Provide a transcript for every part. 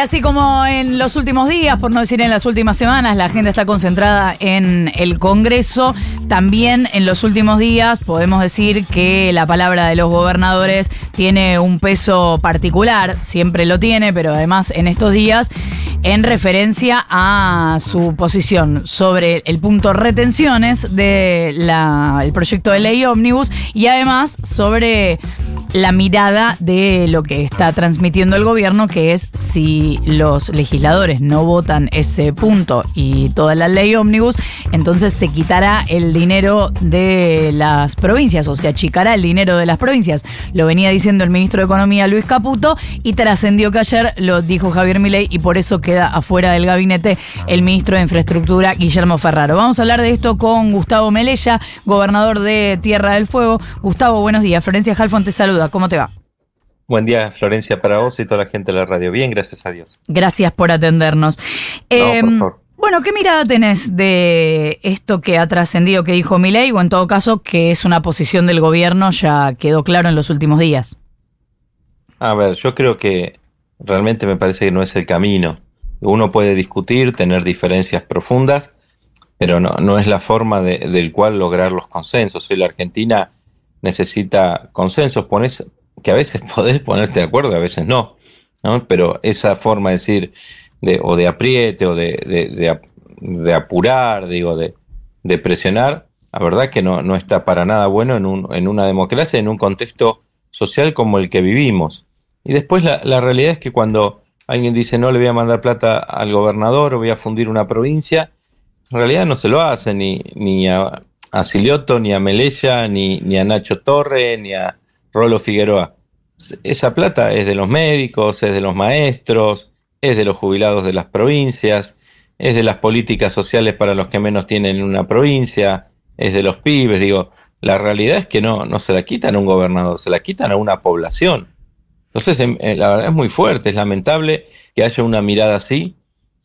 así como en los últimos días, por no decir en las últimas semanas, la agenda está concentrada en el Congreso, también en los últimos días podemos decir que la palabra de los gobernadores tiene un peso particular, siempre lo tiene, pero además en estos días en referencia a su posición sobre el punto retenciones del proyecto de ley ómnibus y además sobre la mirada de lo que está transmitiendo el gobierno, que es si los legisladores no votan ese punto y toda la ley ómnibus, entonces se quitará el dinero de las provincias o se achicará el dinero de las provincias. Lo venía diciendo el ministro de Economía Luis Caputo y trascendió que ayer lo dijo Javier Milei y por eso queda afuera del gabinete el ministro de Infraestructura Guillermo Ferraro. Vamos a hablar de esto con Gustavo Melella, gobernador de Tierra del Fuego. Gustavo, buenos días. Florencia Jalfón te saluda. ¿Cómo te va? Buen día, Florencia, para vos y toda la gente de la radio. Bien, gracias a Dios. Gracias por atendernos. Em, bueno, ¿qué mirada tenés de esto que ha trascendido que dijo Milei o en todo caso que es una posición del gobierno ya quedó claro en los últimos días? A ver, yo creo que realmente me parece que no es el camino. Uno puede discutir, tener diferencias profundas, pero no, no es la forma del cual lograr los consensos. Hoy la Argentina necesita consensos, pones, que a veces podés ponerte de acuerdo, a veces no, pero esa forma de decir, de, o de apriete, o de, de, apurar, digo, de, de, presionar, la verdad que no, no está para nada bueno en, un, en una democracia, en un contexto social como el que vivimos. Y después la, la realidad es que cuando alguien dice no le voy a mandar plata al gobernador o voy a fundir una provincia, en realidad no se lo hace ni, ni a, a Silioto, ni a Melella, ni, ni a Nacho Torre, ni a Rolo Figueroa. Esa plata es de los médicos, es de los maestros, es de los jubilados de las provincias, es de las políticas sociales para los que menos tienen en una provincia, es de los pibes, digo, la realidad es que no, no se la quitan a un gobernador, se la quitan a una población. Entonces, em, eh, la verdad es muy fuerte, es lamentable que haya una mirada así.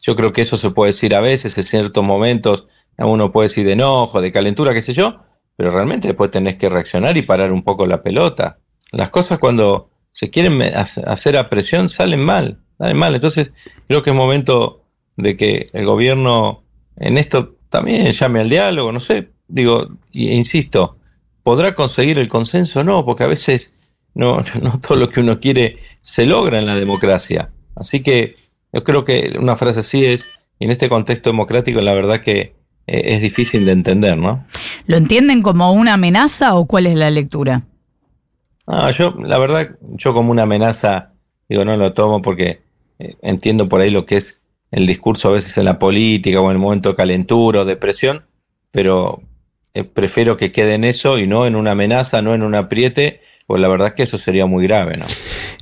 Yo creo que eso se puede decir a veces, en ciertos momentos, uno puede decir de enojo, de calentura, qué sé yo, pero realmente después tenés que reaccionar y parar un poco la pelota. Las cosas cuando se quieren hacer a presión salen mal, salen mal. Entonces, creo que es momento de que el gobierno en esto también llame al diálogo, no sé, digo, insisto, ¿podrá conseguir el consenso? No, porque a veces no, no todo lo que uno quiere se logra en la democracia. Así que yo creo que una frase así es, en este contexto democrático, la verdad que es difícil de entender, ¿no? ¿Lo entienden como una amenaza o cuál es la lectura? Ah, yo, la verdad, yo como una amenaza, digo, no lo tomo porque eh, entiendo por ahí lo que es el discurso a veces en la política o en el momento de calentura o depresión, pero eh, prefiero que quede en eso y no en una amenaza, no en un apriete pues la verdad es que eso sería muy grave, ¿no?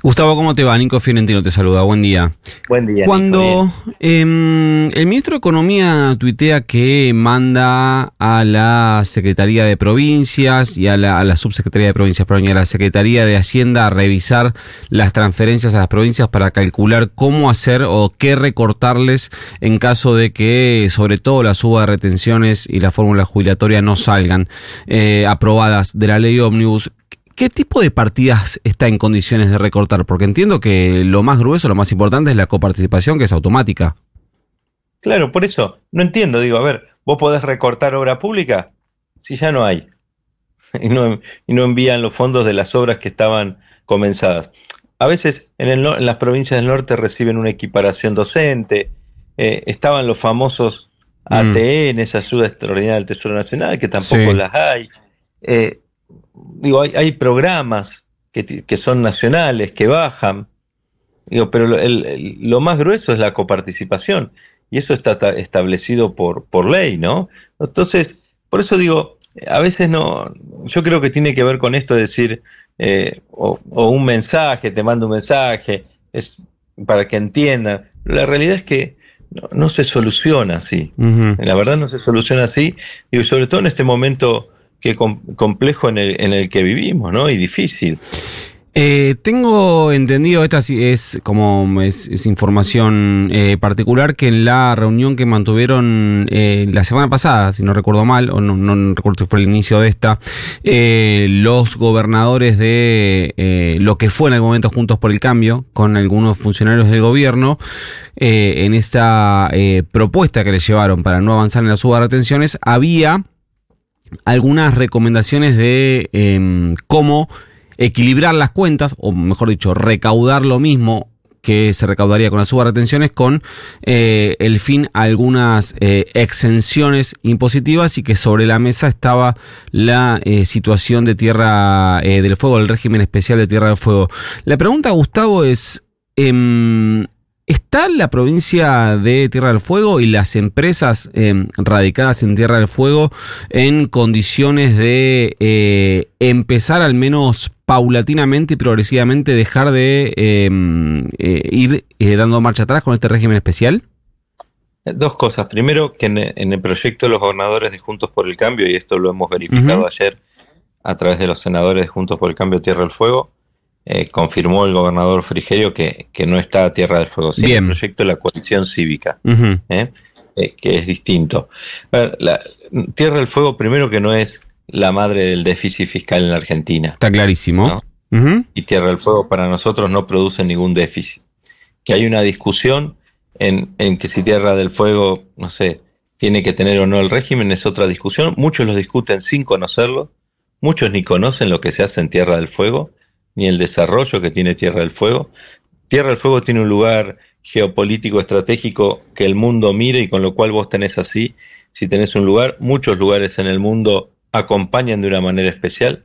Gustavo, ¿cómo te va? Nico Fiorentino te saluda, buen día. Buen día. Cuando em, el ministro de Economía tuitea que manda a la Secretaría de Provincias y a la, Subsecretaría de Provincias, perdón, y a la Secretaría de Hacienda a revisar las transferencias a las provincias para calcular cómo hacer o qué recortarles en caso de que, sobre todo, la suba de retenciones y la fórmula jubilatoria no salgan eh, aprobadas de la ley ómnibus, ¿Qué tipo de partidas está en condiciones de recortar? Porque entiendo que lo más grueso, lo más importante es la coparticipación, que es automática. Claro, por eso, no entiendo, digo, a ver, ¿vos podés recortar obra pública? Si ya no hay. Y no, envían los fondos de las obras que estaban comenzadas. A veces en, las provincias del norte reciben una equiparación docente, eh, estaban los famosos mm. ATN, esa ayuda extraordinaria del Tesoro Nacional, que tampoco las hay. Eh, digo, hay, programas que, son nacionales, que bajan, digo, pero lo, más grueso es la coparticipación, y eso está establecido por, por ley, ¿no? Entonces, por eso digo, a veces no, yo creo que tiene que ver con esto de decir, eh, o, un mensaje, te mando un mensaje, es para que entiendan. La realidad es que no, se soluciona así. La verdad no se soluciona así. Y sobre todo en este momento qué complejo en el, en el que vivimos, ¿no? Y difícil. Eh, tengo entendido, esta es como es, información eh, particular, que en la reunión que mantuvieron eh, la semana pasada, si no recuerdo mal, o no, no recuerdo si fue el inicio de esta, los gobernadores de lo que fue en algún momento Juntos por el Cambio, con algunos funcionarios del gobierno, en esta propuesta que les llevaron para no avanzar en la suba de retenciones, había algunas recomendaciones de em, cómo equilibrar las cuentas, o mejor dicho, recaudar lo mismo que se recaudaría con la suba con eh, el fin a algunas eh, exenciones impositivas y que sobre la mesa estaba la eh, situación de Tierra del Fuego, el régimen especial de Tierra del Fuego. La pregunta, Gustavo, es, em, ¿Está la provincia de Tierra del Fuego y las empresas em, radicadas en Tierra del Fuego en condiciones de eh, empezar al menos paulatinamente y progresivamente dejar de em, eh, ir eh, dando marcha atrás con este régimen especial? Dos cosas. Primero, que en, el proyecto de los gobernadores de Juntos por el Cambio, y esto lo hemos verificado ayer a través de los senadores de Juntos por el Cambio Tierra del Fuego, eh, confirmó el gobernador Frigerio que, no está a Tierra del Fuego, sino el proyecto de la coalición cívica, ¿eh? Eh, que es distinto. la, Tierra del Fuego, primero que no es la madre del déficit fiscal en la Argentina. Está clarísimo. Y Tierra del Fuego para nosotros no produce ningún déficit. Que hay una discusión en, en que si Tierra del Fuego, no sé, tiene que tener o no el régimen, es otra discusión. Muchos lo discuten sin conocerlo. Muchos ni conocen lo que se hace en Tierra del Fuego ni el desarrollo que tiene Tierra del Fuego. Tierra del Fuego tiene un lugar geopolítico estratégico que el mundo mire y con lo cual vos tenés así, si tenés un lugar, muchos lugares en el mundo acompañan de una manera especial.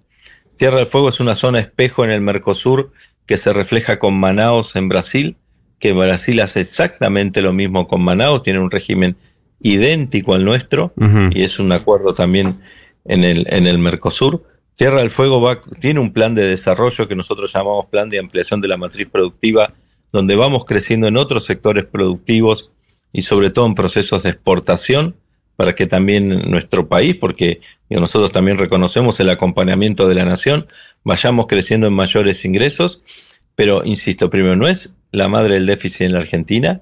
Tierra del Fuego es una zona espejo en el Mercosur que se refleja con Manaos en Brasil, que Brasil hace exactamente lo mismo con Manaos, tiene un régimen idéntico al nuestro y es un acuerdo también en el, en el Mercosur. Tierra del Fuego va, tiene un plan de desarrollo que nosotros llamamos plan de ampliación de la matriz productiva, donde vamos creciendo en otros sectores productivos y sobre todo en procesos de exportación para que también nuestro país, porque nosotros también reconocemos el acompañamiento de la nación, vayamos creciendo en mayores ingresos, pero insisto, primero, no es la madre del déficit en la Argentina.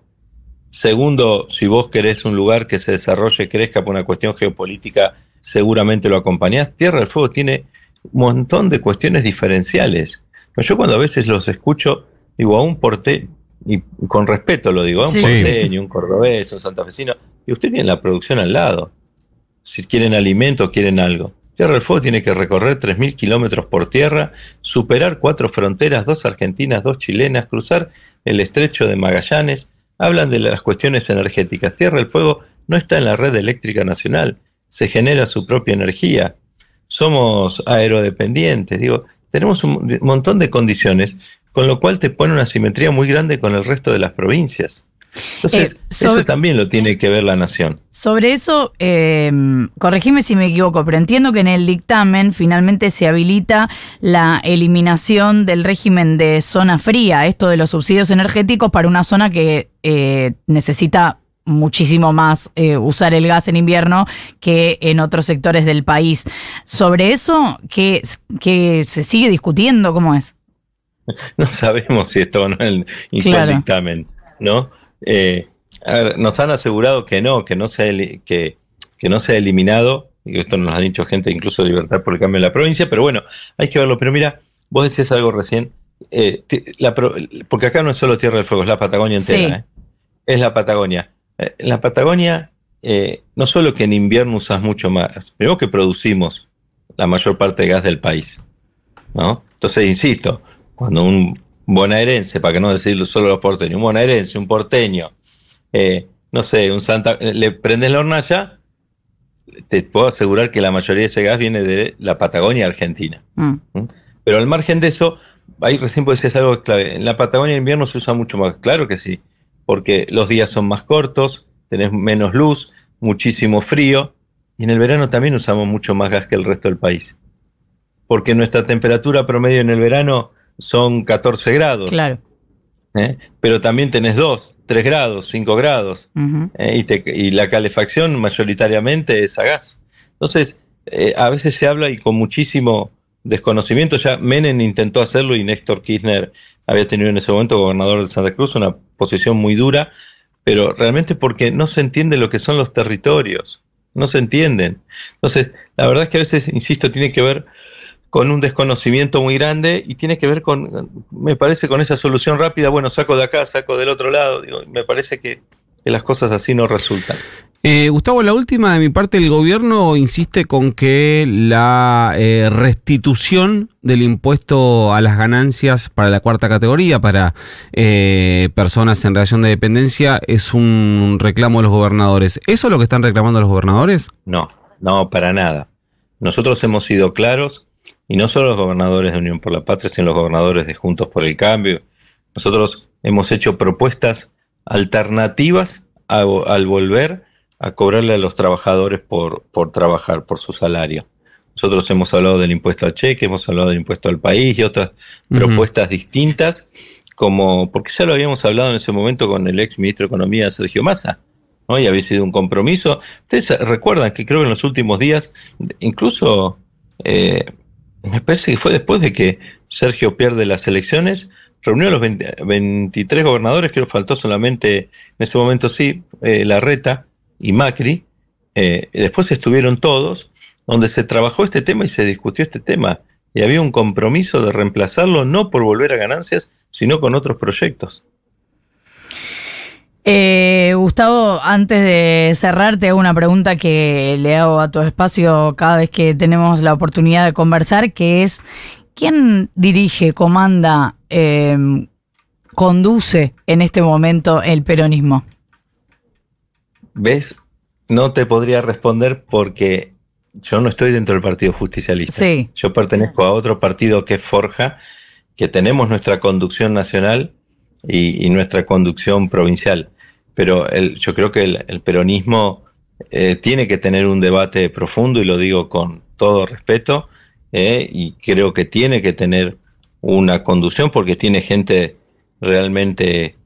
Segundo, si vos querés un lugar que se desarrolle, crezca por una cuestión geopolítica, seguramente lo acompañás. Tierra del Fuego tiene montón de cuestiones diferenciales. Yo cuando a veces los escucho, digo, a un porteño, y con respeto lo digo, a un porteño, un cordobés, un santafesino, y usted tiene la producción al lado. Si quieren alimento, quieren algo. Tierra del Fuego tiene que recorrer 3.000 kilómetros por tierra, superar cuatro fronteras, dos argentinas, dos chilenas, cruzar el estrecho de Magallanes. Hablan de las cuestiones energéticas. Tierra del Fuego no está en la red eléctrica nacional, se genera su propia energía somos aerodependientes, digo, tenemos un montón de condiciones, con lo cual te pone una simetría muy grande con el resto de las provincias. Entonces, eh, eso también lo tiene que ver la nación. Sobre eso, eh, corregime si me equivoco, pero entiendo que en el dictamen finalmente se habilita la eliminación del régimen de zona fría, esto de los subsidios energéticos para una zona que eh, necesita muchísimo más eh, usar el gas en invierno que en otros sectores del país. Sobre eso, ¿qué, se sigue discutiendo? ¿Cómo es? No sabemos si esto no es el dictamen, ¿no? Eh, nos han asegurado que no, que no se ha, que, que no se ha eliminado, y esto nos ha dicho gente incluso de Libertad por el Cambio en la provincia, pero bueno, hay que verlo. Pero mira, vos decías algo recién, eh, porque acá no es solo Tierra del Fuego, es la Patagonia entera, es la Patagonia en eh, la Patagonia, eh, no solo que en invierno usas mucho más, primero que producimos la mayor parte de gas del país. ¿no? Entonces, insisto, cuando un bonaerense, para que no decirlo solo los porteños, un bonaerense, un porteño, eh, no sé, un Santa, le prendes la hornalla, te puedo asegurar que la mayoría de ese gas viene de la Patagonia Argentina. Mm. ¿Mm? Pero al margen de eso, ahí recién puede ser algo clave. En la Patagonia en invierno se usa mucho más, claro que sí porque los días son más cortos, tenés menos luz, muchísimo frío, y en el verano también usamos mucho más gas que el resto del país. Porque nuestra temperatura promedio en el verano son 14 grados. Claro. ¿eh? Pero también tenés 2, 3 grados, 5 grados. ¿eh? y, la calefacción mayoritariamente es a gas. Entonces, eh, a veces se habla y con muchísimo desconocimiento. Ya Menem intentó hacerlo y Néstor Kirchner había tenido en ese momento, gobernador de Santa Cruz, una posición muy dura, pero realmente porque no se entiende lo que son los territorios, no se entienden. Entonces, la verdad es que a veces, insisto, tiene que ver con un desconocimiento muy grande y tiene que ver con, me parece, con esa solución rápida, bueno, saco de acá, saco del otro lado, me parece que, las cosas así no resultan. Eh, Gustavo, la última de mi parte, el gobierno insiste con que la eh, restitución del impuesto a las ganancias para la cuarta categoría, para eh, personas en relación de dependencia, es un reclamo de los gobernadores. ¿Eso es lo que están reclamando los gobernadores? No, no, para nada. Nosotros hemos sido claros, y no solo los gobernadores de Unión por la Patria, sino los gobernadores de Juntos por el Cambio. Nosotros hemos hecho propuestas alternativas al volver a cobrarle a los trabajadores por, por trabajar, por su salario. Nosotros hemos hablado del impuesto al cheque, hemos hablado del impuesto al país y otras propuestas distintas, como, porque ya lo habíamos hablado en ese momento con el ex ministro de Economía, Sergio Massa, ¿no? y había sido un compromiso. Ustedes recuerdan que creo que en los últimos días, incluso eh, me parece que fue después de que Sergio pierde las elecciones, reunió a los 23 gobernadores, creo que faltó solamente, en ese momento sí, eh, la reta, y Macri, eh, después estuvieron todos, donde se trabajó este tema y se discutió este tema. Y había un compromiso de reemplazarlo no por volver a ganancias, sino con otros proyectos. Eh, Gustavo, antes de cerrar, te hago una pregunta que le hago a tu espacio cada vez que tenemos la oportunidad de conversar, que es, ¿quién dirige, comanda, eh, conduce en este momento el peronismo? ¿Ves? No te podría responder porque yo no estoy dentro del Partido Justicialista. Sí. Yo pertenezco a otro partido que es Forja, que tenemos nuestra conducción nacional y, nuestra conducción provincial. Pero yo creo que el, peronismo eh, tiene que tener un debate profundo, y lo digo con todo respeto, eh, y creo que tiene que tener una conducción porque tiene gente realmente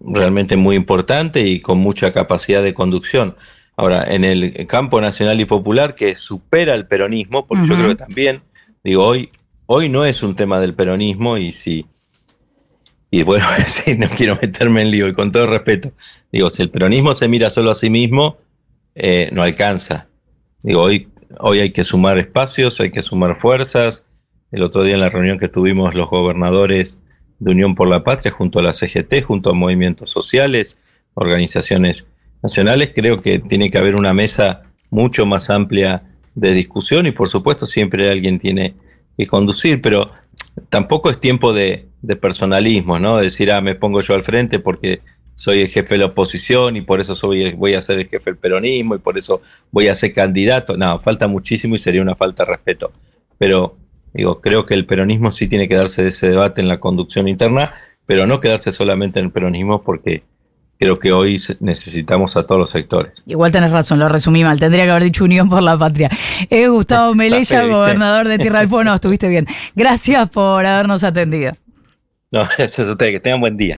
realmente muy importante y con mucha capacidad de conducción. Ahora, en el campo nacional y popular que supera el peronismo, porque yo creo que también, digo, hoy, hoy no es un tema del peronismo y si, y bueno, no quiero meterme en lío y con todo respeto, digo, si el peronismo se mira solo a sí mismo, eh, no alcanza. Digo, hoy, hoy hay que sumar espacios, hay que sumar fuerzas. El otro día en la reunión que tuvimos los gobernadores de Unión por la Patria junto a la CGT, junto a movimientos sociales, organizaciones nacionales, creo que tiene que haber una mesa mucho más amplia de discusión y por supuesto siempre alguien tiene que conducir, pero tampoco es tiempo de, personalismo, ¿no? decir, ah, me pongo yo al frente porque soy el jefe de la oposición y por eso soy voy a ser el jefe del peronismo y por eso voy a ser candidato. No, falta muchísimo y sería una falta de respeto. Pero Digo, creo que el peronismo sí tiene que darse ese debate en la conducción interna, pero no quedarse solamente en el peronismo porque creo que hoy necesitamos a todos los sectores. Igual tenés razón, lo resumí mal, tendría que haber dicho Unión por la Patria. Es Gustavo Melella, gobernador de Tierra del Fuego, no, estuviste bien. Gracias por habernos atendido. No, gracias a ustedes, que tengan buen día.